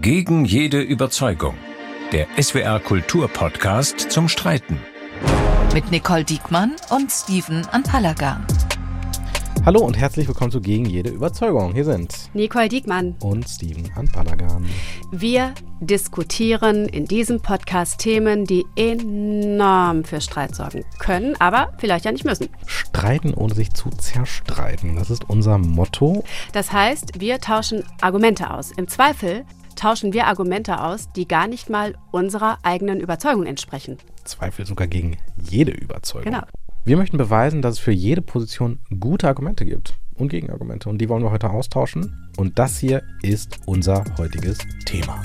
Gegen jede Überzeugung. Der SWR Kulturpodcast zum Streiten. Mit Nicole Diekmann und Steven Anpalagan. Hallo und herzlich willkommen zu Gegen jede Überzeugung. Hier sind Nicole Diekmann und Steven Anpalagan. Wir diskutieren in diesem Podcast Themen, die enorm für Streit sorgen können, aber vielleicht ja nicht müssen. Streiten, ohne sich zu zerstreiten. Das ist unser Motto. Das heißt, wir tauschen Argumente aus. Im Zweifel tauschen wir Argumente aus, die gar nicht mal unserer eigenen Überzeugung entsprechen. Zweifel sogar gegen jede Überzeugung. Genau. Wir möchten beweisen, dass es für jede Position gute Argumente gibt und Gegenargumente. Und die wollen wir heute austauschen. Und das hier ist unser heutiges Thema.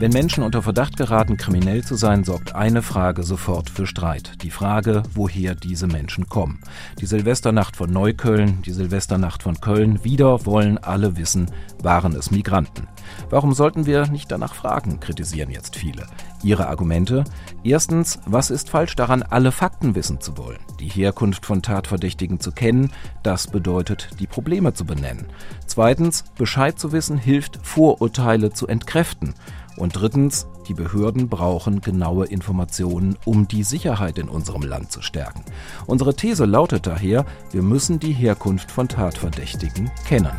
Wenn Menschen unter Verdacht geraten, kriminell zu sein, sorgt eine Frage sofort für Streit. Die Frage, woher diese Menschen kommen. Die Silvesternacht von Neukölln, die Silvesternacht von Köln, wieder wollen alle wissen, waren es Migranten. Warum sollten wir nicht danach fragen, kritisieren jetzt viele. Ihre Argumente? Erstens, was ist falsch daran, alle Fakten wissen zu wollen? Die Herkunft von Tatverdächtigen zu kennen, das bedeutet, die Probleme zu benennen. Zweitens, Bescheid zu wissen hilft, Vorurteile zu entkräften. Und drittens, die Behörden brauchen genaue Informationen, um die Sicherheit in unserem Land zu stärken. Unsere These lautet daher, wir müssen die Herkunft von Tatverdächtigen kennen.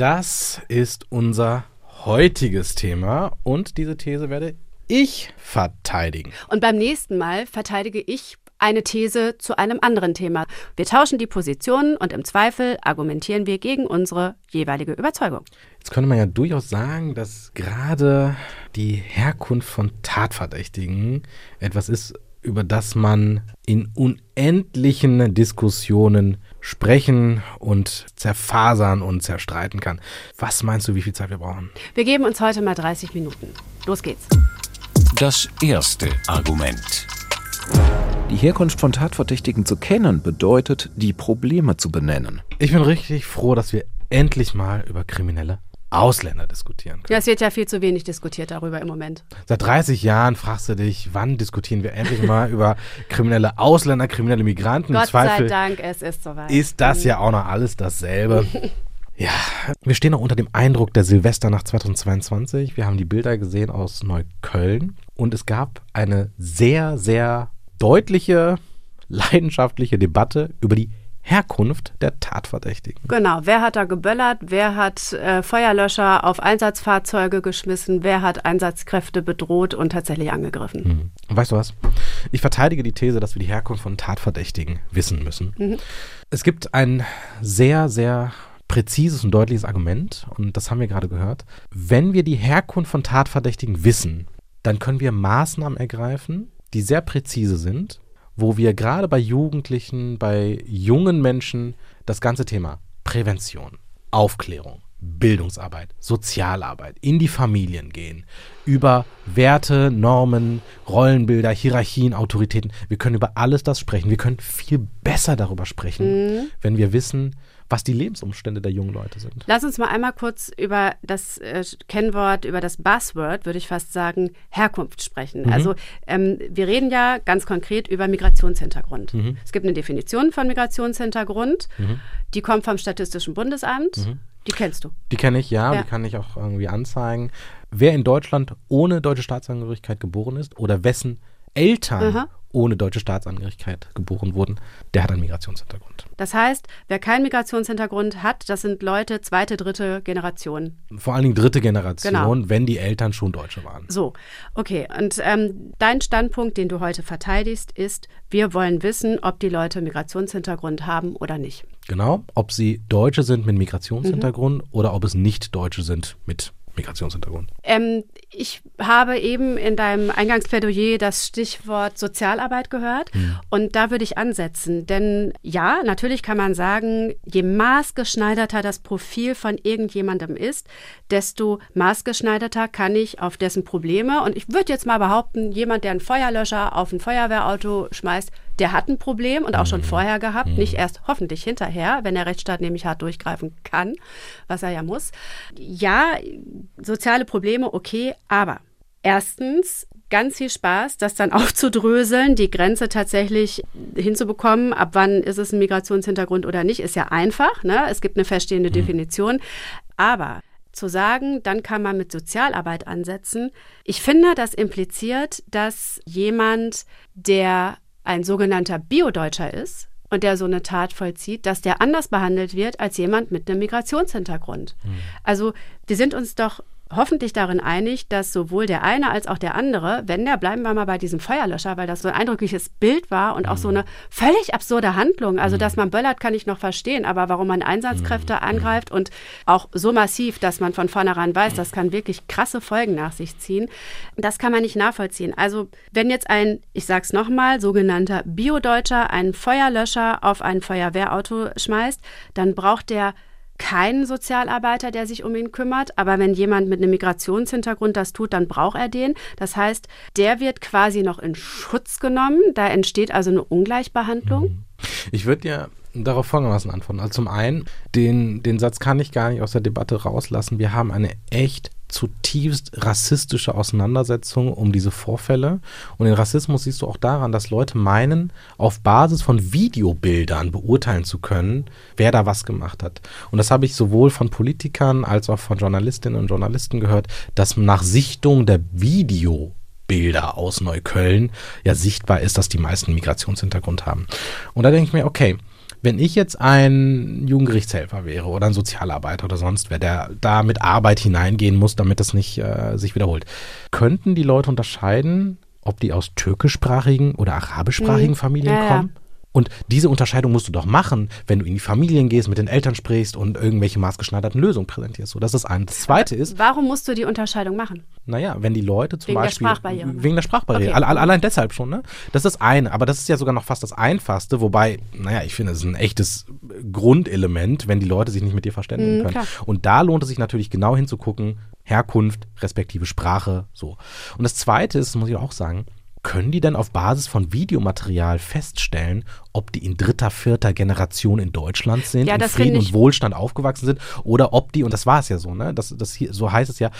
Das ist unser heutiges Thema und diese These werde ich verteidigen. Und beim nächsten Mal verteidige ich eine These zu einem anderen Thema. Wir tauschen die Positionen und im Zweifel argumentieren wir gegen unsere jeweilige Überzeugung. Jetzt könnte man ja durchaus sagen, dass gerade die Herkunft von Tatverdächtigen etwas ist, über das man in unendlichen Diskussionen sprechen und zerfasern und zerstreiten kann. Was meinst du, wie viel Zeit wir brauchen? Wir geben uns heute mal 30 Minuten. Los geht's. Das erste Argument. Die Herkunft von Tatverdächtigen zu kennen, bedeutet, die Probleme zu benennen. Ich bin richtig froh, dass wir endlich mal über kriminelle Ausländer diskutieren können. Ja, es wird ja viel zu wenig diskutiert darüber im Moment. Seit 30 Jahren fragst du dich, wann diskutieren wir endlich mal über kriminelle Ausländer, kriminelle Migranten? Gott Zweifel sei Dank, es ist soweit. ist das ja auch noch alles dasselbe. Ja, wir stehen noch unter dem Eindruck der Silvesternacht 2022. Wir haben die Bilder gesehen aus Neukölln und es gab eine sehr, sehr deutliche, leidenschaftliche Debatte über die Herkunft der Tatverdächtigen. Genau, wer hat da geböllert, wer hat äh, Feuerlöscher auf Einsatzfahrzeuge geschmissen, wer hat Einsatzkräfte bedroht und tatsächlich angegriffen. Mhm. Weißt du was? Ich verteidige die These, dass wir die Herkunft von Tatverdächtigen wissen müssen. Mhm. Es gibt ein sehr, sehr präzises und deutliches Argument, und das haben wir gerade gehört. Wenn wir die Herkunft von Tatverdächtigen wissen, dann können wir Maßnahmen ergreifen, die sehr präzise sind, wo wir gerade bei Jugendlichen, bei jungen Menschen das ganze Thema Prävention, Aufklärung, Bildungsarbeit, Sozialarbeit, in die Familien gehen, über Werte, Normen, Rollenbilder, Hierarchien, Autoritäten. Wir können über alles das sprechen. Wir können viel besser darüber sprechen, wenn wir wissen, was die Lebensumstände der jungen Leute sind. Lass uns mal einmal kurz über das äh, Kennwort, über das Buzzword, würde ich fast sagen, Herkunft sprechen. Mhm. Also ähm, wir reden ja ganz konkret über Migrationshintergrund. Mhm. Es gibt eine Definition von Migrationshintergrund, die kommt vom Statistischen Bundesamt. Die kennst du. Die kenne ich, ja, Ja. die kann ich auch irgendwie anzeigen. Wer in Deutschland ohne deutsche Staatsangehörigkeit geboren ist oder wessen Eltern Aha. Ohne deutsche Staatsangehörigkeit geboren wurden, der hat einen Migrationshintergrund. Das heißt, wer keinen Migrationshintergrund hat, das sind Leute zweite, dritte Generation. Vor allen Dingen dritte Generation, Genau. wenn die Eltern schon Deutsche waren. So, okay. Und ähm, dein Standpunkt, den du heute verteidigst, ist, wir wollen wissen, ob die Leute Migrationshintergrund haben oder nicht. Genau, ob sie Deutsche sind mit Migrationshintergrund Mhm. oder ob es nicht Deutsche sind mit Migrationshintergrund. Ähm, ich habe eben in deinem Eingangsplädoyer das Stichwort Sozialarbeit gehört und da würde ich ansetzen. Denn ja, natürlich kann man sagen, je maßgeschneiderter das Profil von irgendjemandem ist, desto maßgeschneiderter kann ich auf dessen Probleme und ich würde jetzt mal behaupten, jemand, der einen Feuerlöscher auf ein Feuerwehrauto schmeißt, der hat ein Problem und auch schon vorher gehabt, nicht erst hoffentlich hinterher, wenn der Rechtsstaat nämlich hart durchgreifen kann, was er ja muss. Ja, soziale Probleme, okay, aber erstens ganz viel Spaß, das dann aufzudröseln, die Grenze tatsächlich hinzubekommen, ab wann ist es ein Migrationshintergrund oder nicht, ist ja einfach. Ne? Es gibt eine feststehende Definition. Aber zu sagen, dann kann man mit Sozialarbeit ansetzen. Ich finde, das impliziert, dass jemand, der ein sogenannter Biodeutscher ist, und der so eine Tat vollzieht, dass der anders behandelt wird als jemand mit einem Migrationshintergrund. Mhm. Also wir sind uns doch hoffentlich darin einig, dass sowohl der eine als auch der andere, wenn der, bleiben wir mal bei diesem Feuerlöscher, weil das so ein eindrückliches Bild war und auch so mhm. eine völlig absurde Handlung. Also, dass mhm. man böllert, kann ich noch verstehen, aber warum man Einsatzkräfte mhm. angreift und auch so massiv, dass man von vornherein weiß, das kann wirklich krasse Folgen nach sich ziehen, das kann man nicht nachvollziehen. Also, wenn jetzt ein, ich sag's nochmal, sogenannter Biodeutscher einen Feuerlöscher auf ein Feuerwehrauto schmeißt, dann braucht der keinen Sozialarbeiter, der sich um ihn kümmert. Aber wenn jemand mit einem Migrationshintergrund das tut, dann braucht er den. Das heißt, der wird quasi noch in Schutz genommen. Da entsteht also eine Ungleichbehandlung. Mhm. Ich würde ja darauf folgendermaßen antworten. Also zum einen, den, den Satz kann ich gar nicht aus der Debatte rauslassen. Wir haben eine echt zutiefst rassistische Auseinandersetzung um diese Vorfälle. Und den Rassismus siehst du auch daran, dass Leute meinen, auf Basis von Videobildern beurteilen zu können, wer da was gemacht hat. Und das habe ich sowohl von Politikern als auch von Journalistinnen und Journalisten gehört, dass nach Sichtung der Videobilder aus Neukölln ja sichtbar ist, dass die meisten Migrationshintergrund haben. Und da denke ich mir, okay, wenn ich jetzt ein Jugendgerichtshelfer wäre oder ein Sozialarbeiter oder sonst wer, der da mit Arbeit hineingehen muss, damit das nicht äh, sich wiederholt, könnten die Leute unterscheiden, ob die aus türkischsprachigen oder arabischsprachigen mhm. Familien ja, kommen? Und diese Unterscheidung musst du doch machen, wenn du in die Familien gehst, mit den Eltern sprichst und irgendwelche maßgeschneiderten Lösungen präsentierst. So, das ist ein. Das zweite ist. Warum musst du die Unterscheidung machen? Naja, wenn die Leute zum wegen Beispiel. Der Sprachbarriere. Wegen der Sprachbarriere. Okay. allein deshalb schon, ne? Das ist das eine, aber das ist ja sogar noch fast das Einfachste, wobei, naja, ich finde, es ist ein echtes Grundelement, wenn die Leute sich nicht mit dir verständigen mhm, können. Klar. Und da lohnt es sich natürlich genau hinzugucken, Herkunft, respektive Sprache, so. Und das zweite ist, das muss ich auch sagen, können die denn auf Basis von Videomaterial feststellen, ob die in dritter, vierter Generation in Deutschland sind, ja, in Frieden und Wohlstand aufgewachsen sind, oder ob die, und das war es ja so, ne? Das, das hier, so heißt es ja,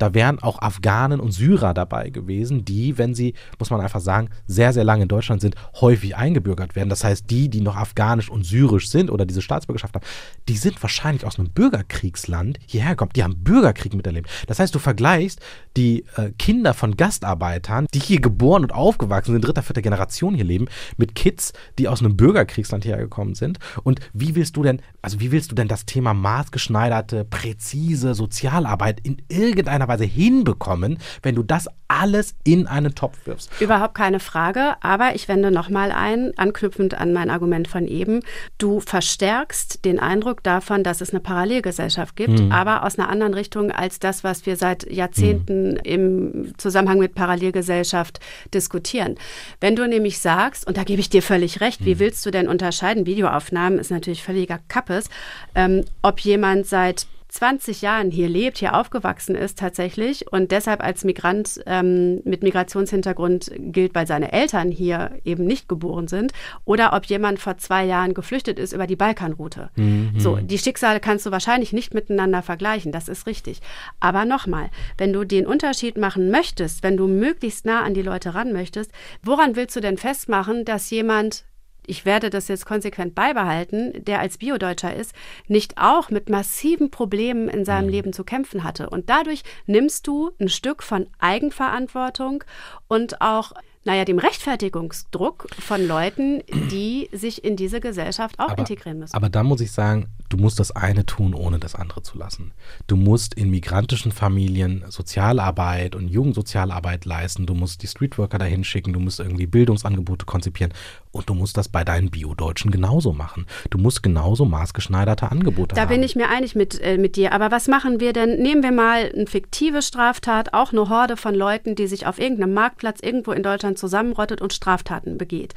da wären auch Afghanen und Syrer dabei gewesen, die, wenn sie, muss man einfach sagen, sehr, sehr lange in Deutschland sind, häufig eingebürgert werden. Das heißt, die, die noch afghanisch und syrisch sind oder diese Staatsbürgerschaft haben, die sind wahrscheinlich aus einem Bürgerkriegsland hierher gekommen. Die haben Bürgerkrieg miterlebt. Das heißt, du vergleichst die äh, Kinder von Gastarbeitern, die hier geboren und aufgewachsen sind, dritter, vierter Generation hier leben, mit Kids, die aus einem Bürgerkriegsland hergekommen sind. Und wie willst du denn, also wie willst du denn das Thema maßgeschneiderte, präzise Sozialarbeit in irgendeiner Weise hinbekommen, wenn du das alles in einen Topf wirfst. Überhaupt keine Frage, aber ich wende nochmal ein, anknüpfend an mein Argument von eben. Du verstärkst den Eindruck davon, dass es eine Parallelgesellschaft gibt, mhm. aber aus einer anderen Richtung als das, was wir seit Jahrzehnten mhm. im Zusammenhang mit Parallelgesellschaft diskutieren. Wenn du nämlich sagst, und da gebe ich dir völlig recht, mhm. wie willst du denn unterscheiden? Videoaufnahmen ist natürlich völliger Kappes, ähm, ob jemand seit 20 Jahren hier lebt, hier aufgewachsen ist tatsächlich und deshalb als Migrant ähm, mit Migrationshintergrund gilt, weil seine Eltern hier eben nicht geboren sind, oder ob jemand vor zwei Jahren geflüchtet ist über die Balkanroute. Mhm. So, die Schicksale kannst du wahrscheinlich nicht miteinander vergleichen, das ist richtig. Aber nochmal, wenn du den Unterschied machen möchtest, wenn du möglichst nah an die Leute ran möchtest, woran willst du denn festmachen, dass jemand ich werde das jetzt konsequent beibehalten, der als Biodeutscher ist, nicht auch mit massiven Problemen in seinem mhm. Leben zu kämpfen hatte. Und dadurch nimmst du ein Stück von Eigenverantwortung und auch naja, dem Rechtfertigungsdruck von Leuten, die sich in diese Gesellschaft auch aber, integrieren müssen. Aber da muss ich sagen, du musst das eine tun, ohne das andere zu lassen. Du musst in migrantischen Familien Sozialarbeit und Jugendsozialarbeit leisten, du musst die Streetworker dahin schicken, du musst irgendwie Bildungsangebote konzipieren und du musst das bei deinen Bio-Deutschen genauso machen. Du musst genauso maßgeschneiderte Angebote da haben. Da bin ich mir einig mit, äh, mit dir. Aber was machen wir denn? Nehmen wir mal eine fiktive Straftat, auch eine Horde von Leuten, die sich auf irgendeinem Marktplatz irgendwo in Deutschland zusammenrottet und Straftaten begeht.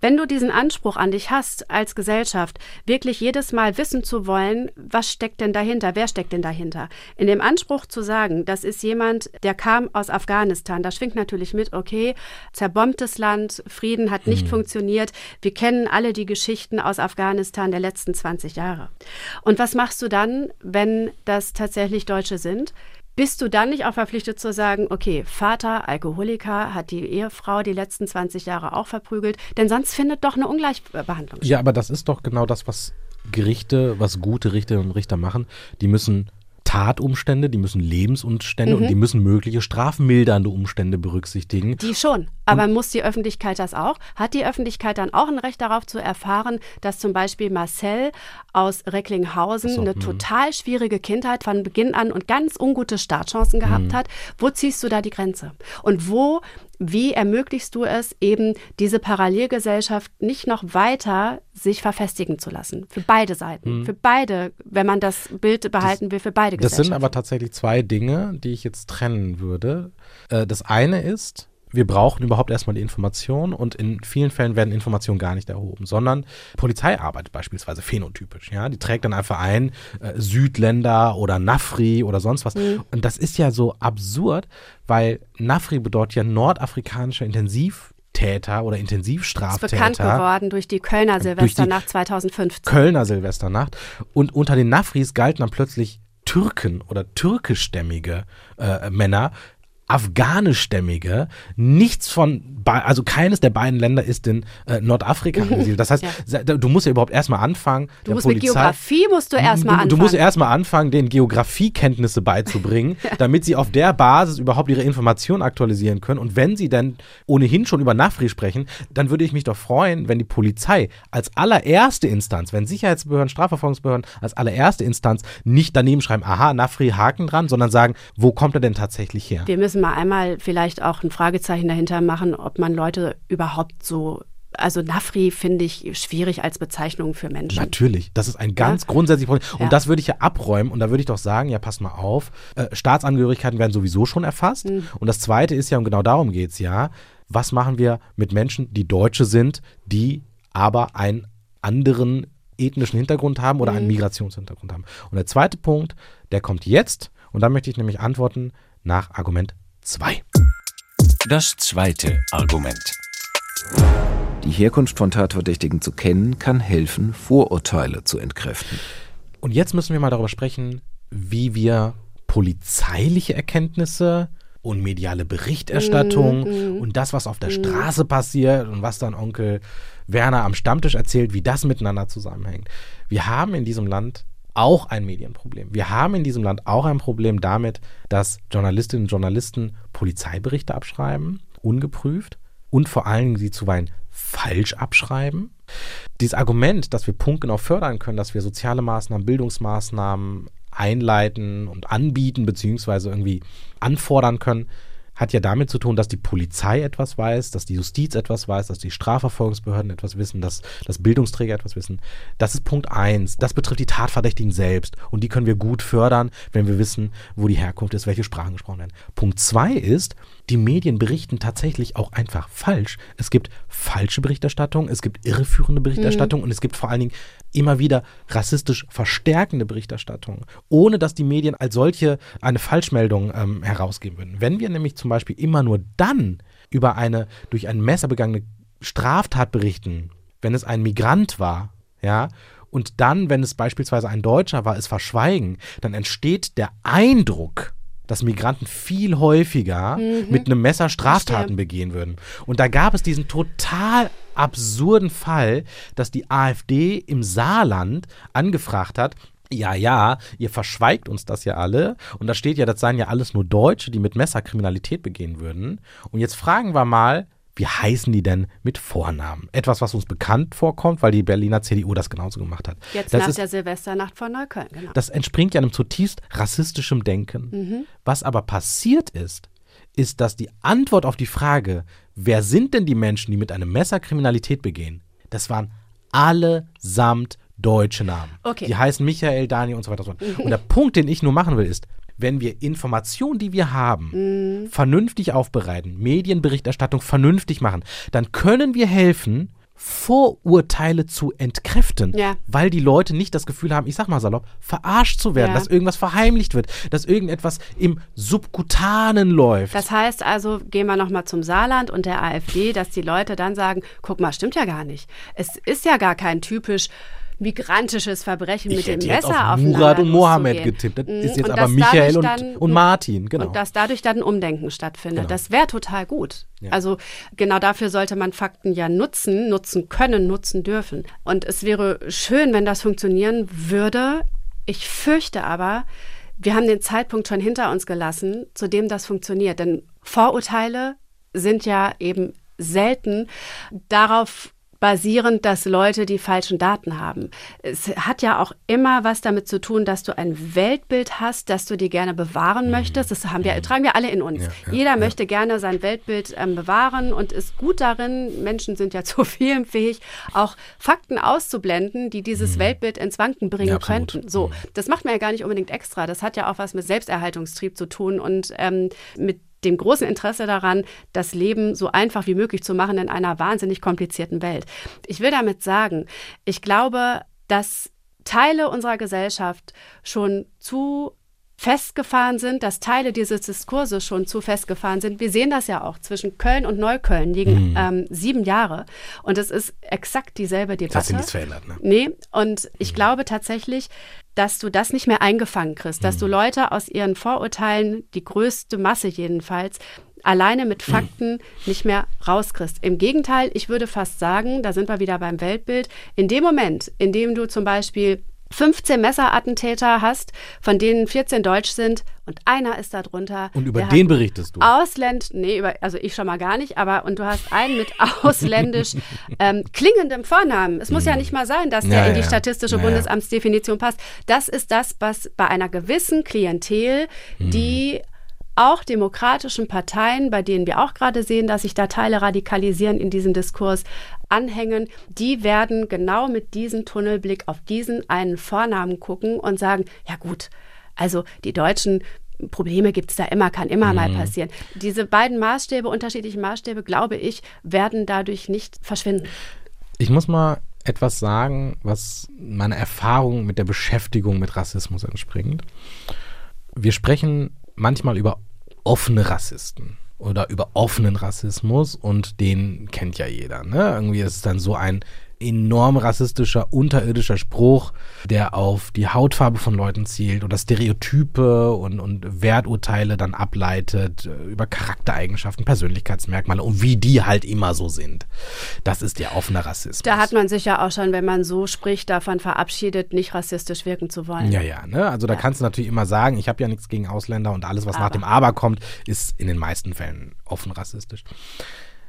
Wenn du diesen Anspruch an dich hast, als Gesellschaft, wirklich jedes Mal wissen zu wollen, was steckt denn dahinter, wer steckt denn dahinter? In dem Anspruch zu sagen, das ist jemand, der kam aus Afghanistan, da schwingt natürlich mit, okay, zerbombtes Land, Frieden hat nicht hm. funktioniert funktioniert. Wir kennen alle die Geschichten aus Afghanistan der letzten 20 Jahre. Und was machst du dann, wenn das tatsächlich Deutsche sind? Bist du dann nicht auch verpflichtet zu sagen, okay, Vater, Alkoholiker, hat die Ehefrau die letzten 20 Jahre auch verprügelt? Denn sonst findet doch eine Ungleichbehandlung statt. Ja, aber das ist doch genau das, was Gerichte, was gute Richterinnen und Richter machen. Die müssen Tatumstände, die müssen Lebensumstände Mhm. und die müssen mögliche strafmildernde Umstände berücksichtigen. Die schon. Aber muss die Öffentlichkeit das auch? Hat die Öffentlichkeit dann auch ein Recht darauf zu erfahren, dass zum Beispiel Marcel aus Recklinghausen so, eine hm. total schwierige Kindheit von Beginn an und ganz ungute Startchancen Hm. gehabt hat? Wo ziehst du da die Grenze? Und wo, wie ermöglichst du es eben, diese Parallelgesellschaft nicht noch weiter sich verfestigen zu lassen? Für beide Seiten. Für beide, wenn man das Bild behalten will, für beide Hm. Das Gesellschaften. sind aber tatsächlich zwei Dinge, die ich jetzt trennen würde. Äh, Das eine ist, wir brauchen überhaupt erstmal die Information und in vielen Fällen werden Informationen gar nicht erhoben, sondern Polizei arbeitet beispielsweise phänotypisch. Ja, die trägt dann einfach ein äh, Südländer oder Nafri oder sonst was. Und das ist ja so absurd, weil Nafri bedeutet ja nordafrikanischer Intensivtäter oder ist Intensivstraftäter. bekannt geworden durch die Kölner Silvesternacht 2015. Kölner Silvesternacht. Und unter den Nafris galten dann plötzlich Türken oder türkischstämmige äh, Männer, afghanischstämmige, nichts von, also keines der beiden Länder ist in äh, Nordafrika angesiedelt. Das heißt, Ja. du musst ja überhaupt erstmal anfangen. Du musst mit Polizei- Geografie musst du erstmal anfangen. du musst erstmal anfangen, den Geografiekenntnisse beizubringen, damit sie auf der Basis überhaupt ihre Informationen aktualisieren können. Und wenn sie dann ohnehin schon über Nafri sprechen, dann würde ich mich doch freuen, wenn die Polizei als allererste Instanz, wenn Sicherheitsbehörden, Strafverfolgungsbehörden als allererste Instanz nicht daneben schreiben, aha, Nafri, Haken dran, sondern sagen, wo kommt er denn tatsächlich her? Wir müssen mal einmal vielleicht auch ein Fragezeichen dahinter machen, ob man Leute überhaupt so. Also Nafri finde ich schwierig als Bezeichnung für Menschen. Natürlich, das ist ein ganz grundsätzliches Problem. Und Ja. das würde ich ja abräumen und da würde ich doch sagen, ja, pass mal auf, äh, Staatsangehörigkeiten werden sowieso schon erfasst. Mhm. Und das Zweite ist ja, und genau darum geht es ja, was machen wir mit Menschen, die Deutsche sind, die aber einen anderen ethnischen Hintergrund haben oder Mhm. einen Migrationshintergrund haben. Und der zweite Punkt, der kommt jetzt und da möchte ich nämlich antworten nach Argument 2. Das zweite Argument. Die Herkunft von Tatverdächtigen zu kennen, kann helfen, Vorurteile zu entkräften. Und jetzt müssen wir mal darüber sprechen, wie wir polizeiliche Erkenntnisse und mediale Berichterstattung und das, was auf der Straße passiert und was dann Onkel Werner am Stammtisch erzählt, wie das miteinander zusammenhängt. Wir haben in diesem Land auch ein Medienproblem. Wir haben in diesem Land auch ein Problem damit, dass Journalistinnen und Journalisten Polizeiberichte abschreiben, ungeprüft und vor allen Dingen sie zuweilen falsch abschreiben. Dieses Argument, dass wir punktgenau fördern können, dass wir soziale Maßnahmen, Bildungsmaßnahmen einleiten und anbieten, beziehungsweise irgendwie anfordern können, hat ja damit zu tun, dass die Polizei etwas weiß, dass die Justiz etwas weiß, dass die Strafverfolgungsbehörden etwas wissen, dass, dass Bildungsträger etwas wissen. Das ist Punkt eins. Das betrifft die Tatverdächtigen selbst. Und die können wir gut fördern, wenn wir wissen, wo die Herkunft ist, welche Sprachen gesprochen werden. Punkt zwei ist, die Medien berichten tatsächlich auch einfach falsch. Es gibt falsche Berichterstattung, es gibt irreführende Berichterstattung und es gibt vor allen Dingen immer wieder rassistisch verstärkende Berichterstattung, ohne dass die Medien als solche eine Falschmeldung ähm, herausgeben würden. Wenn wir nämlich zum Beispiel immer nur dann über eine durch ein Messer begangene Straftat berichten, wenn es ein Migrant war, ja, und dann, wenn es beispielsweise ein Deutscher war, es verschweigen, dann entsteht der Eindruck, dass Migranten viel häufiger mit einem Messer Straftaten begehen würden. Und da gab es diesen total absurden Fall, dass die AfD im Saarland angefragt hat, ja, ja, ihr verschweigt uns das ja alle. Und da steht ja, das seien ja alles nur Deutsche, die mit Messer Kriminalität begehen würden. Und jetzt fragen wir mal, wie heißen die denn mit Vornamen? Etwas, was uns bekannt vorkommt, weil die Berliner CDU das genauso gemacht hat. Jetzt das nach ist, der Silvesternacht von Neukölln, genau. das entspringt ja einem zutiefst rassistischem Denken. Was aber passiert ist, ist, dass die Antwort auf die Frage, wer sind denn die Menschen, die mit einem Messer Kriminalität begehen, das waren allesamt deutsche Namen. Okay. Die heißen Michael, Daniel und so weiter und so fort. Und der Punkt, den ich nur machen will, ist, wenn wir Informationen, die wir haben, vernünftig aufbereiten, Medienberichterstattung vernünftig machen, dann können wir helfen, Vorurteile zu entkräften, Ja. weil die Leute nicht das Gefühl haben, ich sag mal salopp, verarscht zu werden, Ja. dass irgendwas verheimlicht wird, dass irgendetwas im Subkutanen läuft. Das heißt also, gehen wir nochmal zum Saarland und der AfD, dass die Leute dann sagen, guck mal, stimmt ja gar nicht. Es ist ja gar kein typisch migrantisches Verbrechen ich mit dem Messer auf aufeinander Murat und Mohammed getippt. Das Mhm. ist jetzt Und aber Michael und, dann- und Martin, genau. Und dass dadurch dann ein Umdenken stattfindet. Genau. Das wäre total gut. Ja. Also genau dafür sollte man Fakten ja nutzen, nutzen können, nutzen dürfen. Und es wäre schön, wenn das funktionieren würde. Ich fürchte aber, wir haben den Zeitpunkt schon hinter uns gelassen, zu dem das funktioniert. Denn Vorurteile sind ja eben selten darauf basierend, dass Leute die falschen Daten haben. Es hat ja auch immer was damit zu tun, dass du ein Weltbild hast, das du dir gerne bewahren mhm. möchtest. Das haben wir, mhm. tragen wir alle in uns. Ja, ja, Jeder ja. möchte gerne sein Weltbild ähm, bewahren und ist gut darin, Menschen sind ja zu vielem fähig, auch Fakten auszublenden, die dieses mhm. Weltbild ins Wanken bringen könnten. So, mhm. das macht man ja gar nicht unbedingt extra. Das hat ja auch was mit Selbsterhaltungstrieb zu tun und ähm, mit dem großen Interesse daran, das Leben so einfach wie möglich zu machen in einer wahnsinnig komplizierten Welt. Ich will damit sagen, ich glaube, dass Teile unserer Gesellschaft schon zu festgefahren sind, dass Teile dieses Diskurses schon zu festgefahren sind. Wir sehen das ja auch. Zwischen Köln und Neukölln liegen mhm. ähm, sieben Jahre. Und es ist exakt dieselbe Debatte. Das hat sich nichts verändert, ne? Nee. Und ich mhm. glaube tatsächlich, dass du das nicht mehr eingefangen kriegst, dass mhm. du Leute aus ihren Vorurteilen, die größte Masse jedenfalls, alleine mit mhm. Fakten nicht mehr rauskriegst. Im Gegenteil, ich würde fast sagen, da sind wir wieder beim Weltbild, in dem Moment, in dem du zum Beispiel 15 Messerattentäter hast, von denen 14 deutsch sind und einer ist da drunter. Und über den berichtest du? Ausländ, nee, über, also ich schon mal gar nicht, aber und du hast einen mit ausländisch ähm, klingendem Vornamen. Es muss mhm. ja nicht mal sein, dass ja, der in die ja. statistische ja, Bundesamtsdefinition passt. Das ist das, was bei einer gewissen Klientel, mhm. Auch demokratischen Parteien, bei denen wir auch gerade sehen, dass sich da Teile radikalisieren in diesem Diskurs, anhängen, die werden genau mit diesem Tunnelblick auf diesen einen Vornamen gucken und sagen, ja gut, also die Deutschen Probleme gibt es da immer, kann immer mhm. mal passieren. Diese beiden Maßstäbe, unterschiedlichen Maßstäbe, glaube ich, werden dadurch nicht verschwinden. Ich muss mal etwas sagen, was meiner Erfahrung mit der Beschäftigung mit Rassismus entspringt. Wir sprechen manchmal über offene Rassisten oder über offenen Rassismus und den kennt ja jeder. Ne? Irgendwie ist es dann so ein enorm rassistischer, unterirdischer Spruch, der auf die Hautfarbe von Leuten zielt oder Stereotype und, und Werturteile dann ableitet äh, über Charaktereigenschaften, Persönlichkeitsmerkmale und wie die halt immer so sind. Das ist der offene Rassismus. Da hat man sich ja auch schon, wenn man so spricht, davon verabschiedet, nicht rassistisch wirken zu wollen. Ja, ja, ne? Also da ja. kannst du natürlich immer sagen, ich habe ja nichts gegen Ausländer und alles, was Aber. nach dem Aber kommt, ist in den meisten Fällen offen rassistisch.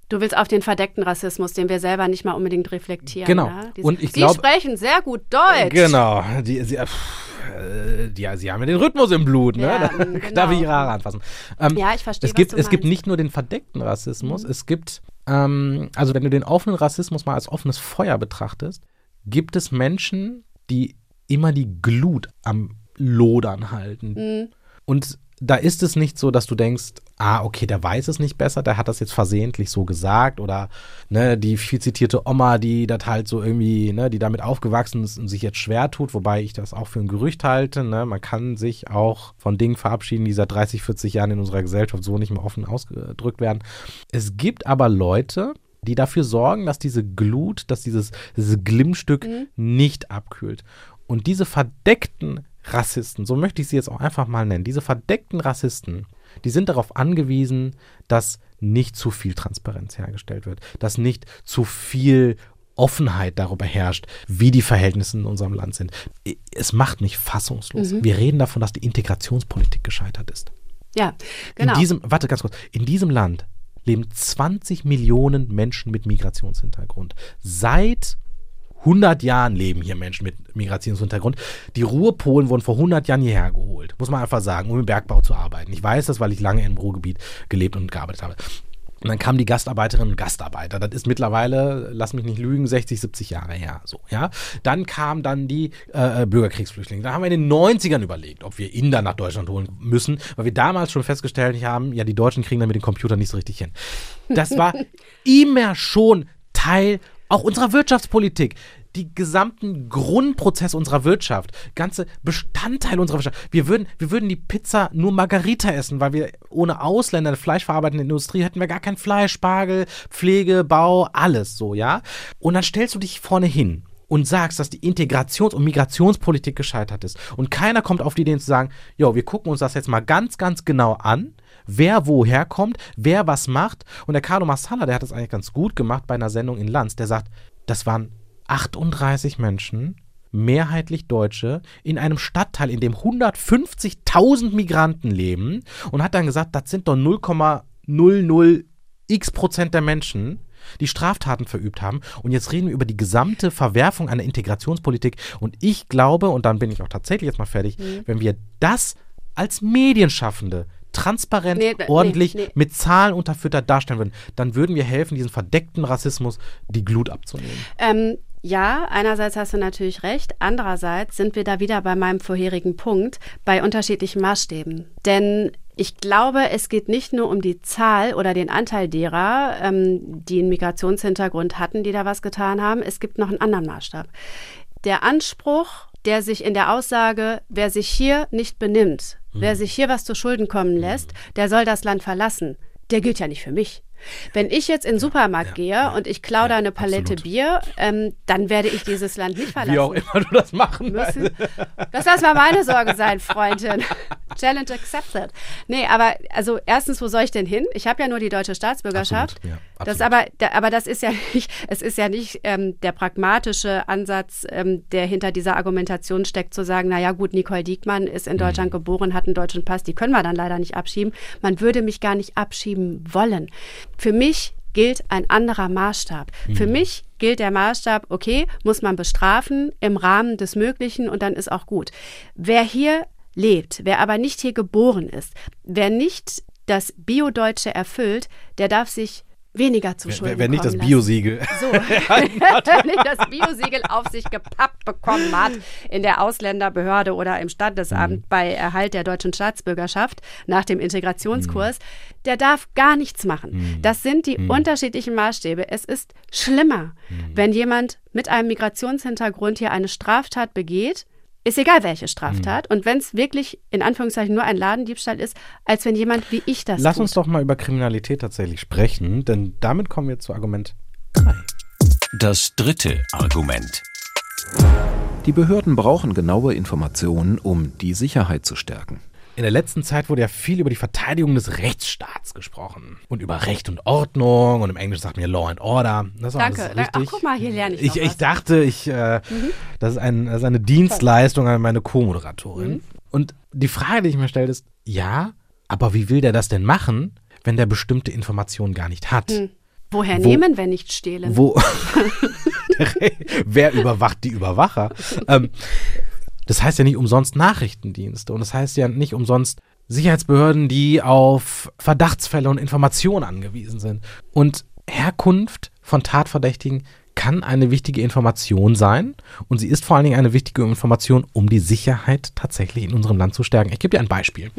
Du willst auf den verdeckten Rassismus, den wir selber nicht mal unbedingt reflektieren. Genau. Ja? und ich Sie glaub, sprechen sehr gut Deutsch. Genau. Die, sie, äh, die, sie haben ja den Rhythmus im Blut. Ne? Ja, da genau. darf ich ihre Haare anfassen. Ähm, ja, ich verstehe. Es gibt, es gibt nicht nur den verdeckten Rassismus, mhm. es gibt, ähm, also wenn du den offenen Rassismus mal als offenes Feuer betrachtest, gibt es Menschen, die immer die Glut am Lodern halten. Mhm. Und da ist es nicht so, dass du denkst, ah, okay, der weiß es nicht besser, der hat das jetzt versehentlich so gesagt oder ne, die viel zitierte Oma, die das halt so irgendwie, ne, die damit aufgewachsen ist und sich jetzt schwer tut, wobei ich das auch für ein Gerücht halte, ne, man kann sich auch von Dingen verabschieden, die seit 30, 40 Jahren in unserer Gesellschaft so nicht mehr offen ausgedrückt werden. Es gibt aber Leute, die dafür sorgen, dass diese Glut, dass dieses, dieses Glimmstück mhm. nicht abkühlt. Und diese verdeckten Rassisten, so möchte ich sie jetzt auch einfach mal nennen, diese verdeckten Rassisten, die sind darauf angewiesen, dass nicht zu viel Transparenz hergestellt wird, dass nicht zu viel Offenheit darüber herrscht, wie die Verhältnisse in unserem Land sind. Es macht mich fassungslos. Mhm. Wir reden davon, dass die Integrationspolitik gescheitert ist. Ja, genau. In diesem, warte ganz kurz, in diesem Land leben 20 Millionen Menschen mit Migrationshintergrund. Seit 100 Jahren leben hier Menschen mit Migrationshintergrund. Die Ruhrpolen wurden vor 100 Jahren hierher geholt, muss man einfach sagen, um im Bergbau zu arbeiten. Ich weiß das, weil ich lange im Ruhrgebiet gelebt und gearbeitet habe. Und dann kamen die Gastarbeiterinnen und Gastarbeiter. Das ist mittlerweile, lass mich nicht lügen, 60, 70 Jahre her. So, ja. Dann kamen dann die äh, Bürgerkriegsflüchtlinge. Da haben wir in den 90ern überlegt, ob wir Inder nach Deutschland holen müssen, weil wir damals schon festgestellt haben, ja, die Deutschen kriegen dann mit den Computern nicht so richtig hin. Das war immer schon Teil auch unserer Wirtschaftspolitik die gesamten Grundprozesse unserer Wirtschaft, ganze Bestandteile unserer Wirtschaft. Wir würden, wir würden die Pizza nur Margarita essen, weil wir ohne Ausländer, eine fleischverarbeitende Industrie, hätten wir gar kein Fleisch, Spargel, Pflege, Bau, alles so, ja. Und dann stellst du dich vorne hin und sagst, dass die Integrations- und Migrationspolitik gescheitert ist. Und keiner kommt auf die Idee zu sagen, jo, wir gucken uns das jetzt mal ganz, ganz genau an wer woher kommt, wer was macht. Und der Carlo Massala, der hat das eigentlich ganz gut gemacht bei einer Sendung in Lanz, der sagt, das waren 38 Menschen mehrheitlich Deutsche in einem Stadtteil, in dem 150.000 Migranten leben und hat dann gesagt, das sind doch 0,00 x Prozent der Menschen, die Straftaten verübt haben. Und jetzt reden wir über die gesamte Verwerfung einer Integrationspolitik. Und ich glaube, und dann bin ich auch tatsächlich jetzt mal fertig, Mhm. wenn wir das als Medienschaffende transparent, Nee, nee, ordentlich, nee. mit Zahlen unterfüttert darstellen würden, dann würden wir helfen, diesen verdeckten Rassismus die Glut abzunehmen. Ähm, ja, einerseits hast du natürlich recht. Andererseits sind wir da wieder bei meinem vorherigen Punkt, bei unterschiedlichen Maßstäben. Denn ich glaube, es geht nicht nur um die Zahl oder den Anteil derer, ähm, die einen Migrationshintergrund hatten, die da was getan haben. Es gibt noch einen anderen Maßstab. Der Anspruch, der sich in der Aussage, wer sich hier nicht benimmt, wer sich hier was zu Schulden kommen lässt, der soll das Land verlassen, der gilt ja nicht für mich. Wenn ich jetzt in den Supermarkt gehe und ich klaue da eine Palette absolut. Bier, ähm, dann werde ich dieses Land nicht verlassen Wie auch immer du das machen müssen. Das lass mal meine Sorge sein, Freundin. Challenge accepted. Nee, aber also erstens, wo soll ich denn hin? Ich habe ja nur die deutsche Staatsbürgerschaft. Absolut, ja, das aber, aber das ist ja nicht, es ist ja nicht ähm, der pragmatische Ansatz, ähm, der hinter dieser Argumentation steckt, zu sagen, naja gut, Nicole Diekmann ist in Mhm. Deutschland geboren, hat einen deutschen Pass, die können wir dann leider nicht abschieben. Man würde mich gar nicht abschieben wollen. Für mich gilt ein anderer Maßstab. Für mich gilt der Maßstab, okay, muss man bestrafen im Rahmen des Möglichen und dann ist auch gut. Wer hier lebt, wer aber nicht hier geboren ist, wer nicht das Bio-Deutsche erfüllt, der darf sich weniger zu Schulden Wenn nicht das. Biosiegel. So, wenn nicht das Biosiegel auf sich gepappt bekommen hat in der Ausländerbehörde oder im Standesamt bei Erhalt der deutschen Staatsbürgerschaft nach dem Integrationskurs, der darf gar nichts machen. Das sind die unterschiedlichen Maßstäbe. Es ist schlimmer, wenn jemand mit einem Migrationshintergrund hier eine Straftat begeht, ist egal welche Straftat. Und wenn es wirklich in Anführungszeichen nur ein Ladendiebstahl ist, als wenn jemand wie ich das Lass tut. uns doch mal über Kriminalität tatsächlich sprechen, denn damit kommen wir zu Argument 3. Das dritte Argument. Die Behörden brauchen genaue Informationen, um die Sicherheit zu stärken. In der letzten Zeit wurde ja viel über die Verteidigung des Rechtsstaats gesprochen und über Recht und Ordnung und im Englischen sagt man ja Law and Order. Das ist Danke. alles Da- Ach, richtig. guck mal, hier lerne ich Ich, ich. Mhm. dachte, ich, äh, das, ist ein, das ist eine Dienstleistung an meine Co-Moderatorin. Mhm. Und die Frage, die ich mir stelle, ist, ja, aber wie will der das denn machen, wenn der bestimmte Informationen gar nicht hat? Woher Wo- nehmen, wenn nicht stehlen? Wo, wer überwacht die Überwacher? Ähm, das heißt ja nicht umsonst Nachrichtendienste und das heißt ja nicht umsonst Sicherheitsbehörden, die auf Verdachtsfälle und Informationen angewiesen sind. Und Herkunft von Tatverdächtigen kann eine wichtige Information sein und sie ist vor allen Dingen eine wichtige Information, um die Sicherheit tatsächlich in unserem Land zu stärken. Ich gebe dir ein Beispiel.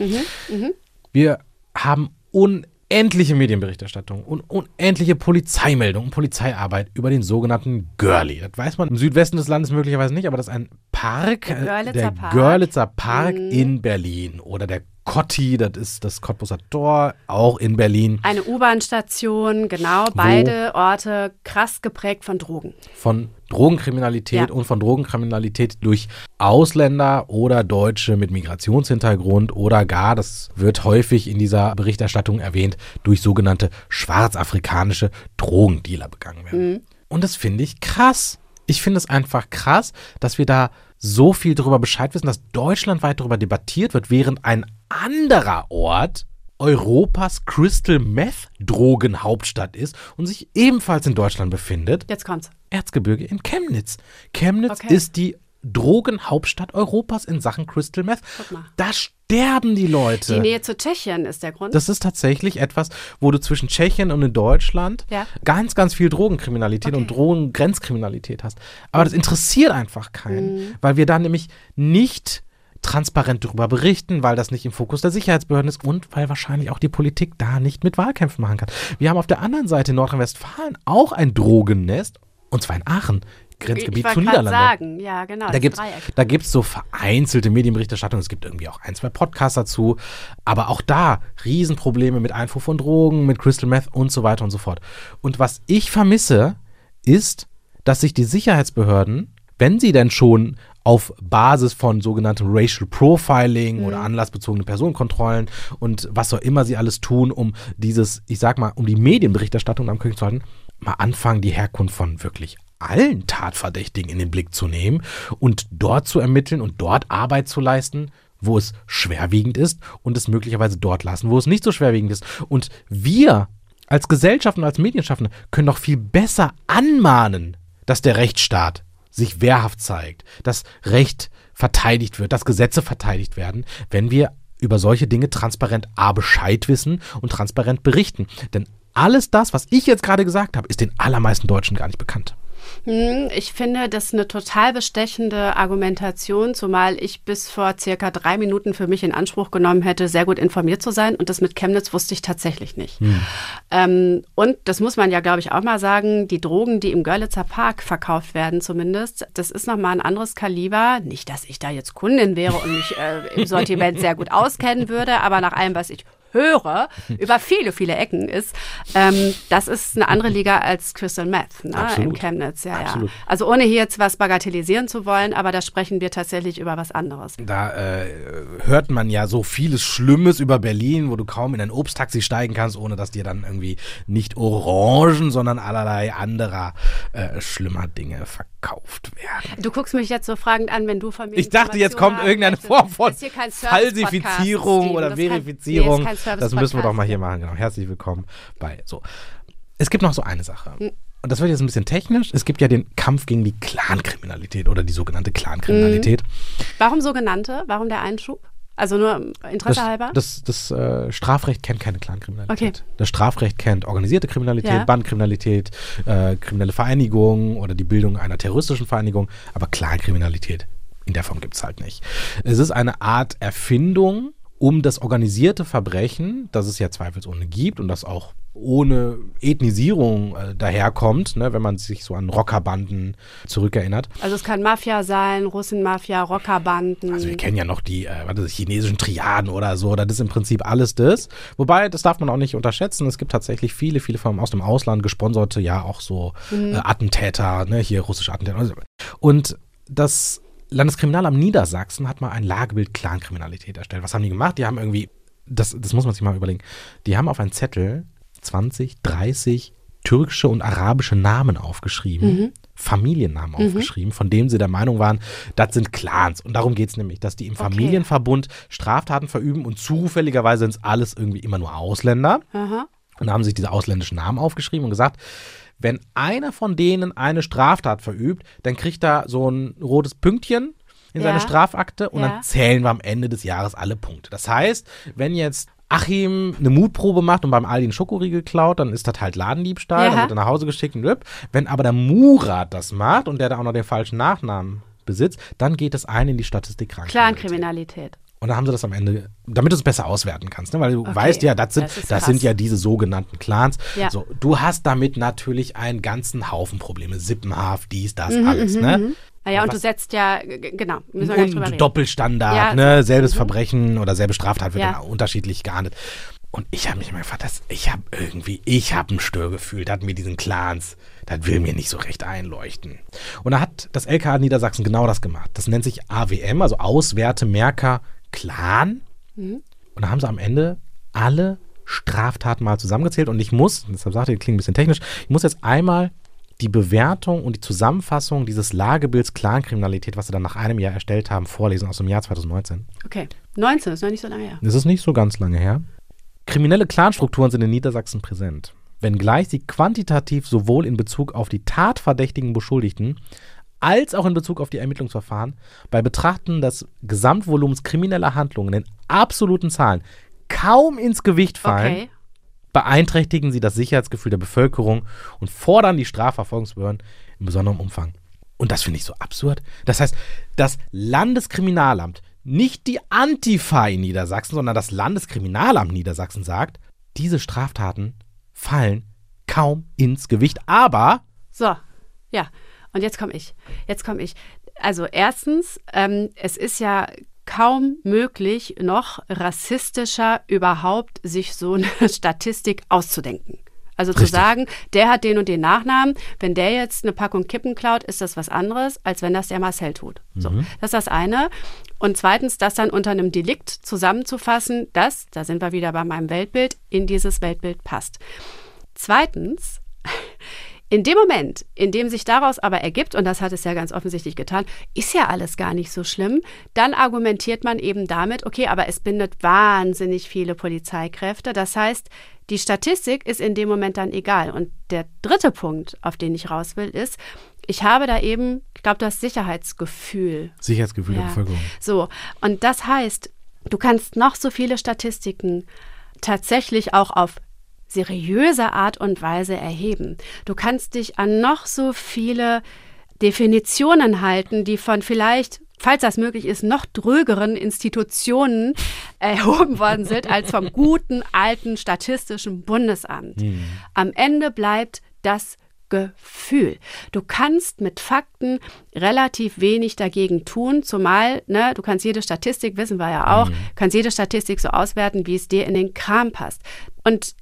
Wir haben unendliche Medienberichterstattung und unendliche Polizeimeldungen, Polizeiarbeit über den sogenannten Görli. Das weiß man im Südwesten des Landes möglicherweise nicht, aber das ist ein Park, Der äh, Görlitzer der Park. Görlitzer Park in Berlin oder der Kotti, das ist das Cottbuser Tor, auch in Berlin, Eine U-Bahn-Station, genau, beide Orte krass geprägt von Drogen. von Drogenkriminalität Ja. und von Drogenkriminalität durch Ausländer oder Deutsche mit Migrationshintergrund oder gar, das wird häufig in dieser Berichterstattung erwähnt, durch sogenannte schwarzafrikanische Drogendealer begangen werden. Und das finde ich krass. Ich finde es einfach krass, dass wir da so viel darüber Bescheid wissen, dass deutschlandweit darüber debattiert wird, während ein anderer Ort Europas Crystal Meth Drogenhauptstadt ist und sich ebenfalls in Deutschland befindet. Jetzt kommt's. Erzgebirge in Chemnitz. Chemnitz Okay. ist die Drogenhauptstadt Europas in Sachen Crystal Meth. Guck mal. Da sterben die Leute. Die Nähe zu Tschechien ist der Grund. Das ist tatsächlich etwas, wo du zwischen Tschechien und in Deutschland Ja. ganz, ganz viel Drogenkriminalität und Drogengrenzkriminalität hast. Aber das interessiert einfach keinen, Mhm. weil wir da nämlich nicht transparent darüber berichten, weil das nicht im Fokus der Sicherheitsbehörden ist und weil wahrscheinlich auch die Politik da nicht mit Wahlkämpfen machen kann. Wir haben auf der anderen Seite in Nordrhein-Westfalen auch ein Drogennest, und zwar in Aachen, Grenzgebiet ich zu Niederlande. sagen, ja, genau. Da da gibt's so vereinzelte Medienberichterstattung. Es gibt irgendwie auch ein, zwei Podcasts dazu. Aber auch da Riesenprobleme mit Einfuhr von Drogen, mit Crystal Meth und so weiter und so fort. Und was ich vermisse, ist, dass sich die Sicherheitsbehörden, wenn sie denn schon auf Basis von sogenanntem Racial Profiling oder anlassbezogene Personenkontrollen und was auch immer sie alles tun, um dieses, ich sag mal, um die Medienberichterstattung am König zu halten, mal anfangen, die Herkunft von wirklich allen Tatverdächtigen in den Blick zu nehmen und dort zu ermitteln und dort Arbeit zu leisten, wo es schwerwiegend ist und es möglicherweise dort lassen, wo es nicht so schwerwiegend ist. Und wir als Gesellschaft und als Medienschaffende können doch viel besser anmahnen, dass der Rechtsstaat sich wehrhaft zeigt, dass Recht verteidigt wird, dass Gesetze verteidigt werden, wenn wir über solche Dinge transparent A Bescheid wissen und transparent berichten. Denn alles das, was ich jetzt gerade gesagt habe, ist den allermeisten Deutschen gar nicht bekannt. Hm, ich finde das eine total bestechende Argumentation, zumal ich bis vor circa drei Minuten für mich in Anspruch genommen hätte, sehr gut informiert zu sein. Und das mit Chemnitz wusste ich tatsächlich nicht. Hm. Ähm, und das muss man ja, glaube ich, auch mal sagen, die Drogen, die im Görlitzer Park verkauft werden zumindest, das ist nochmal ein anderes Kaliber. Nicht, dass ich da jetzt Kundin wäre und mich äh, im Sortiment sehr gut auskennen würde, aber nach allem, was ich höre, über viele, viele Ecken ist, ähm, das ist eine andere Liga als Crystal Meth ne, in Chemnitz. Ja, Absolut. ja. Also ohne hier jetzt was bagatellisieren zu wollen, aber da sprechen wir tatsächlich über was anderes. Da äh, hört man ja so vieles Schlimmes über Berlin, wo du kaum in ein Obsttaxi steigen kannst, ohne dass dir dann irgendwie nicht Orangen, sondern allerlei anderer äh, schlimmer Dinge verkauft werden. Du guckst mich jetzt so fragend an, wenn du von mir Ich dachte, jetzt kommt irgendeine Form von Falsifizierung oder Verifizierung. Kann, nee, das müssen wir doch mal hier machen. Genau. Herzlich willkommen bei so. Es gibt noch so eine Sache. Hm. Und das wird jetzt ein bisschen technisch. Es gibt ja den Kampf gegen die Clankriminalität oder die sogenannte Clankriminalität. Mhm. Warum sogenannte? Warum der Einschub? Also nur Interesse das, halber? Das, das äh, Strafrecht kennt keine Clankriminalität. Okay. Das Strafrecht kennt organisierte Kriminalität, ja. Bandkriminalität, äh, kriminelle Vereinigungen oder die Bildung einer terroristischen Vereinigung, aber Clankriminalität in der Form gibt es halt nicht. Es ist eine Art Erfindung um das organisierte Verbrechen, das es ja zweifelsohne gibt und das auch ohne Ethnisierung äh, daherkommt, ne, wenn man sich so an Rockerbanden zurückerinnert. Also es kann Mafia sein, Russenmafia, Rockerbanden. Also wir kennen ja noch die, äh, warte, chinesischen Triaden oder so, das ist im Prinzip alles das. Wobei, das darf man auch nicht unterschätzen, es gibt tatsächlich viele, viele von aus dem Ausland gesponserte, ja auch so mhm. äh, Attentäter, ne, hier russische Attentäter. Und das Landeskriminalamt Niedersachsen hat mal ein Lagebild Clankriminalität erstellt. Was haben die gemacht? Die haben irgendwie, das, das muss man sich mal überlegen, die haben auf einen Zettel 20, 30 türkische und arabische Namen aufgeschrieben, mhm. Familiennamen mhm. aufgeschrieben, von denen sie der Meinung waren, das sind Clans. Und darum geht es nämlich, dass die im Familienverbund Straftaten verüben und zufälligerweise sind es alles irgendwie immer nur Ausländer. Aha. Und da haben sich diese ausländischen Namen aufgeschrieben und gesagt, wenn einer von denen eine Straftat verübt, dann kriegt er so ein rotes Pünktchen in ja. seine Strafakte und ja. dann zählen wir am Ende des Jahres alle Punkte. Das heißt, wenn jetzt Achim eine Mutprobe macht und beim Aldi einen Schokoriegel klaut, dann ist das halt Ladendiebstahl, ja. dann wird er nach Hause geschickt und Rip. Wenn aber der Murat das macht und der da auch noch den falschen Nachnamen besitzt, dann geht es ein in die Statistik Clankriminalität. Clankriminalität. Und dann haben sie das am Ende, damit du es besser auswerten kannst, ne? weil du okay. weißt ja, das sind, das, das sind ja diese sogenannten Clans. Ja. So, du hast damit natürlich einen ganzen Haufen Probleme, Sippenhaft, dies, das, mhm, alles. Mhm, ne? Mhm. Naja, und du setzt ja, genau, müssen wir und reden. Doppelstandard, ja, ne? selbes mhm. Verbrechen oder selbe Straftat wird ja. dann unterschiedlich geahndet. Und ich habe mich immer gefragt, dass ich habe irgendwie, ich habe ein Störgefühl, das mit diesen Clans, das will mir nicht so recht einleuchten. Und da hat das LKA Niedersachsen genau das gemacht. Das nennt sich AWM, also Auswerte Merker Clan. Mhm. Und da haben sie am Ende alle Straftaten mal zusammengezählt. Und ich muss, deshalb sagte ich, klingt ein bisschen technisch, ich muss jetzt einmal die Bewertung und die Zusammenfassung dieses Lagebilds Clankriminalität, was sie dann nach einem Jahr erstellt haben, vorlesen aus dem Jahr 2019. Okay, 19 ist noch nicht so lange her. Das ist nicht so ganz lange her. Kriminelle Clanstrukturen sind in Niedersachsen präsent, wenngleich sie quantitativ sowohl in Bezug auf die tatverdächtigen Beschuldigten als auch in Bezug auf die Ermittlungsverfahren bei Betrachten des Gesamtvolumens krimineller Handlungen in absoluten Zahlen kaum ins Gewicht fallen, okay. beeinträchtigen sie das Sicherheitsgefühl der Bevölkerung und fordern die Strafverfolgungsbehörden in besonderem Umfang. Und das finde ich so absurd. Das heißt, das Landeskriminalamt, nicht die Antifa in Niedersachsen, sondern das Landeskriminalamt Niedersachsen sagt, diese Straftaten fallen kaum ins Gewicht. Aber. So, ja. Und jetzt komme ich. Jetzt komme ich. Also erstens, ähm, es ist ja kaum möglich, noch rassistischer überhaupt sich so eine Statistik auszudenken. Also Richtig. zu sagen, der hat den und den Nachnamen, wenn der jetzt eine Packung Kippen klaut, ist das was anderes, als wenn das der Marcel tut. So, mhm. das ist das eine. Und zweitens, das dann unter einem Delikt zusammenzufassen, das, da sind wir wieder bei meinem Weltbild, in dieses Weltbild passt. Zweitens, In dem Moment, in dem sich daraus aber ergibt, und das hat es ja ganz offensichtlich getan, ist ja alles gar nicht so schlimm, dann argumentiert man eben damit, okay, aber es bindet wahnsinnig viele Polizeikräfte. Das heißt, die Statistik ist in dem Moment dann egal. Und der dritte Punkt, auf den ich raus will, ist, ich habe da eben, ich glaube, das Sicherheitsgefühl. Sicherheitsgefühl ja. der Bevölkerung. So, und das heißt, du kannst noch so viele Statistiken tatsächlich auch auf seriöse Art und Weise erheben. Du kannst dich an noch so viele Definitionen halten, die von vielleicht falls das möglich ist, noch drögeren Institutionen erhoben worden sind als vom guten alten Statistischen Bundesamt. Mhm. Am Ende bleibt das Gefühl. Du kannst mit Fakten relativ wenig dagegen tun, zumal, ne, du kannst jede Statistik, wissen wir ja auch, mhm. kannst jede Statistik so auswerten, wie es dir in den Kram passt. Und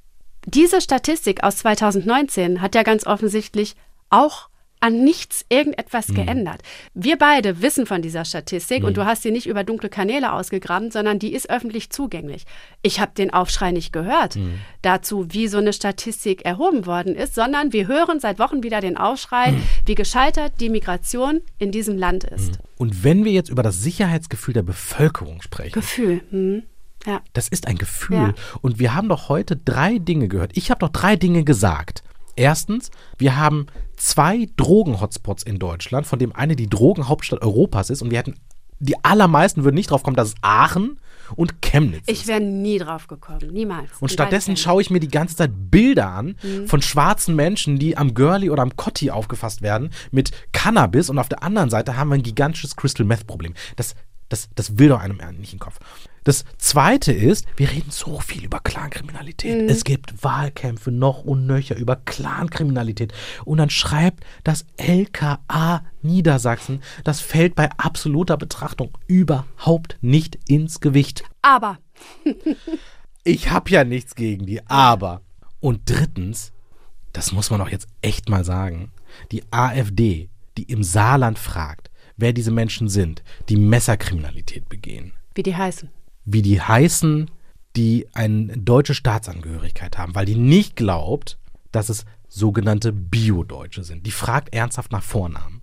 diese Statistik aus 2019 hat ja ganz offensichtlich auch an nichts irgendetwas mhm. geändert. Wir beide wissen von dieser Statistik mhm. und du hast sie nicht über dunkle Kanäle ausgegraben, sondern die ist öffentlich zugänglich. Ich habe den Aufschrei nicht gehört mhm. dazu, wie so eine Statistik erhoben worden ist, sondern wir hören seit Wochen wieder den Aufschrei, mhm. wie gescheitert die Migration in diesem Land ist. Mhm. Und wenn wir jetzt über das Sicherheitsgefühl der Bevölkerung sprechen. Gefühl. Mhm. Ja. Das ist ein Gefühl. Ja. Und wir haben doch heute drei Dinge gehört. Ich habe doch drei Dinge gesagt. Erstens, wir haben zwei Drogen-Hotspots in Deutschland, von dem eine die Drogenhauptstadt Europas ist und wir hätten die allermeisten würden nicht drauf kommen, dass es Aachen und Chemnitz ist. Ich wäre nie drauf gekommen, niemals. Und stattdessen schaue ich mir die ganze Zeit Bilder an mhm. von schwarzen Menschen, die am Girlie oder am Cotti aufgefasst werden mit Cannabis und auf der anderen Seite haben wir ein gigantisches Crystal Meth Problem. Das, das, das will doch einem nicht in den Kopf. Das zweite ist, wir reden so viel über Clankriminalität. Mhm. Es gibt Wahlkämpfe noch und nöcher über Clankriminalität. Und dann schreibt das LKA Niedersachsen, das fällt bei absoluter Betrachtung überhaupt nicht ins Gewicht. Aber. ich habe ja nichts gegen die, aber. Und drittens, das muss man auch jetzt echt mal sagen, die AfD, die im Saarland fragt, wer diese Menschen sind, die Messerkriminalität begehen. Wie die heißen wie die heißen, die eine deutsche Staatsangehörigkeit haben, weil die nicht glaubt, dass es sogenannte Bio-Deutsche sind. Die fragt ernsthaft nach Vornamen.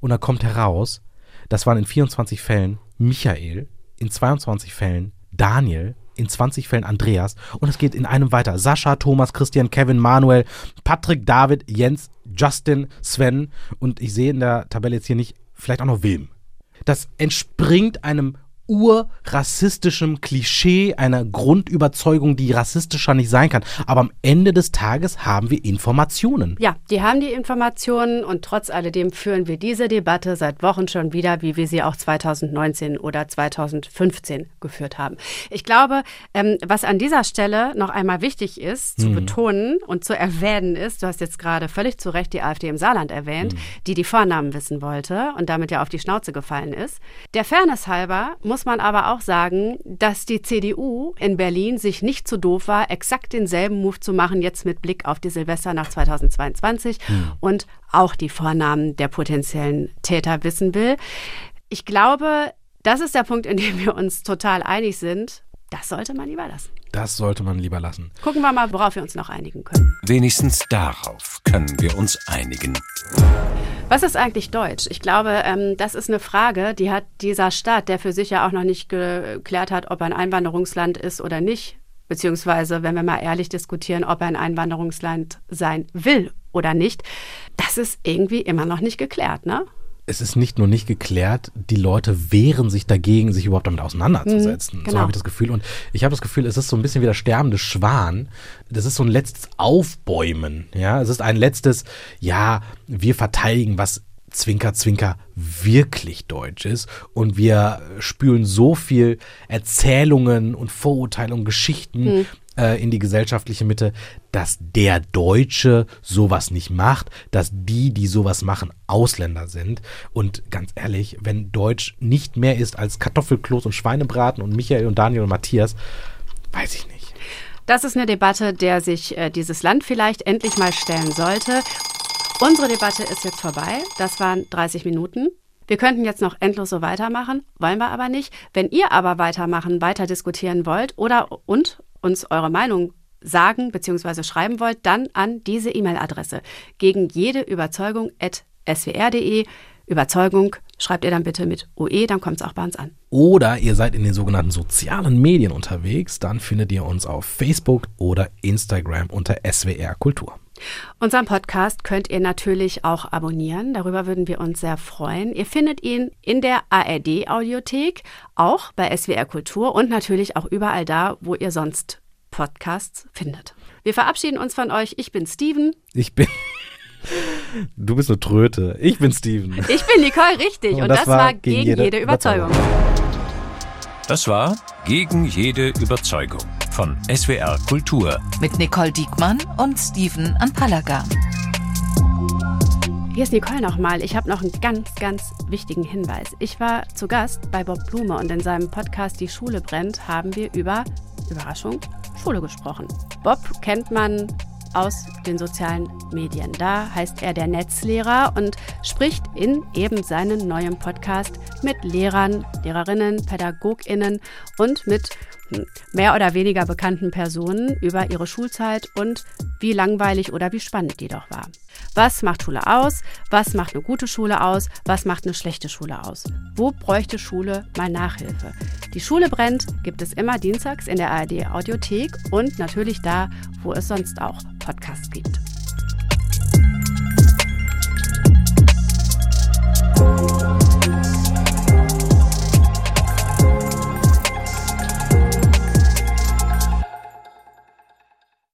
Und da kommt heraus, das waren in 24 Fällen Michael, in 22 Fällen Daniel, in 20 Fällen Andreas und es geht in einem weiter. Sascha, Thomas, Christian, Kevin, Manuel, Patrick, David, Jens, Justin, Sven und ich sehe in der Tabelle jetzt hier nicht, vielleicht auch noch Wilm. Das entspringt einem urrassistischem Klischee, einer Grundüberzeugung, die rassistischer nicht sein kann. Aber am Ende des Tages haben wir Informationen. Ja, die haben die Informationen und trotz alledem führen wir diese Debatte seit Wochen schon wieder, wie wir sie auch 2019 oder 2015 geführt haben. Ich glaube, ähm, was an dieser Stelle noch einmal wichtig ist zu hm. betonen und zu erwähnen ist, du hast jetzt gerade völlig zu Recht die AfD im Saarland erwähnt, hm. die die Vornamen wissen wollte und damit ja auf die Schnauze gefallen ist. Der Fairness halber muss muss man aber auch sagen, dass die CDU in Berlin sich nicht zu so doof war, exakt denselben Move zu machen, jetzt mit Blick auf die Silvester nach 2022 hm. und auch die Vornamen der potenziellen Täter wissen will. Ich glaube, das ist der Punkt, in dem wir uns total einig sind. Das sollte man lieber lassen. Das sollte man lieber lassen. Gucken wir mal, worauf wir uns noch einigen können. Wenigstens darauf können wir uns einigen. Was ist eigentlich Deutsch? Ich glaube, ähm, das ist eine Frage, die hat dieser Staat, der für sich ja auch noch nicht geklärt hat, ob er ein Einwanderungsland ist oder nicht, beziehungsweise, wenn wir mal ehrlich diskutieren, ob er ein Einwanderungsland sein will oder nicht, das ist irgendwie immer noch nicht geklärt, ne? Es ist nicht nur nicht geklärt, die Leute wehren sich dagegen, sich überhaupt damit auseinanderzusetzen. Mhm, genau. So habe ich das Gefühl. Und ich habe das Gefühl, es ist so ein bisschen wie der sterbende Schwan. Das ist so ein letztes Aufbäumen. Ja, es ist ein letztes, ja, wir verteidigen, was Zwinker, Zwinker wirklich deutsch ist. Und wir spülen so viel Erzählungen und Vorurteile und Geschichten hm äh, in die gesellschaftliche Mitte, dass der Deutsche sowas nicht macht, dass die, die sowas machen, Ausländer sind. Und ganz ehrlich, wenn Deutsch nicht mehr ist als Kartoffelkloß und Schweinebraten und Michael und Daniel und Matthias, weiß ich nicht. Das ist eine Debatte, der sich äh, dieses Land vielleicht endlich mal stellen sollte. Unsere Debatte ist jetzt vorbei. Das waren 30 Minuten. Wir könnten jetzt noch endlos so weitermachen, wollen wir aber nicht. Wenn ihr aber weitermachen, weiter diskutieren wollt oder und uns eure Meinung sagen bzw. schreiben wollt, dann an diese E-Mail-Adresse gegen jede Überzeugung at swr.de. Überzeugung schreibt ihr dann bitte mit OE, dann kommt es auch bei uns an. Oder ihr seid in den sogenannten sozialen Medien unterwegs, dann findet ihr uns auf Facebook oder Instagram unter SWR Kultur. Unseren Podcast könnt ihr natürlich auch abonnieren. Darüber würden wir uns sehr freuen. Ihr findet ihn in der ARD Audiothek, auch bei SWR Kultur und natürlich auch überall da, wo ihr sonst Podcasts findet. Wir verabschieden uns von euch. Ich bin Steven. Ich bin. Du bist eine Tröte. Ich bin Steven. Ich bin Nicole, richtig. Und, und das, das, war gegen, jede, jede Überzeugung. Überzeugung. Das war Gegen jede Überzeugung von SWR Kultur. Mit Nicole Diekmann und Steven Anpalagan. Hier ist Nicole nochmal. Ich habe noch einen ganz, ganz wichtigen Hinweis. Ich war zu Gast bei Bob Blume und in seinem Podcast Die Schule brennt haben wir über, Überraschung, Schule gesprochen. Bob kennt man aus den sozialen Medien. Da heißt er der Netzlehrer und spricht in eben seinem neuen Podcast mit Lehrern, Lehrerinnen, Pädagoginnen und mit mehr oder weniger bekannten Personen über ihre Schulzeit und wie langweilig oder wie spannend die doch war. Was macht Schule aus? Was macht eine gute Schule aus? Was macht eine schlechte Schule aus? Wo bräuchte Schule mal Nachhilfe? Die Schule brennt gibt es immer dienstags in der ARD Audiothek und natürlich da, wo es sonst auch Podcasts gibt.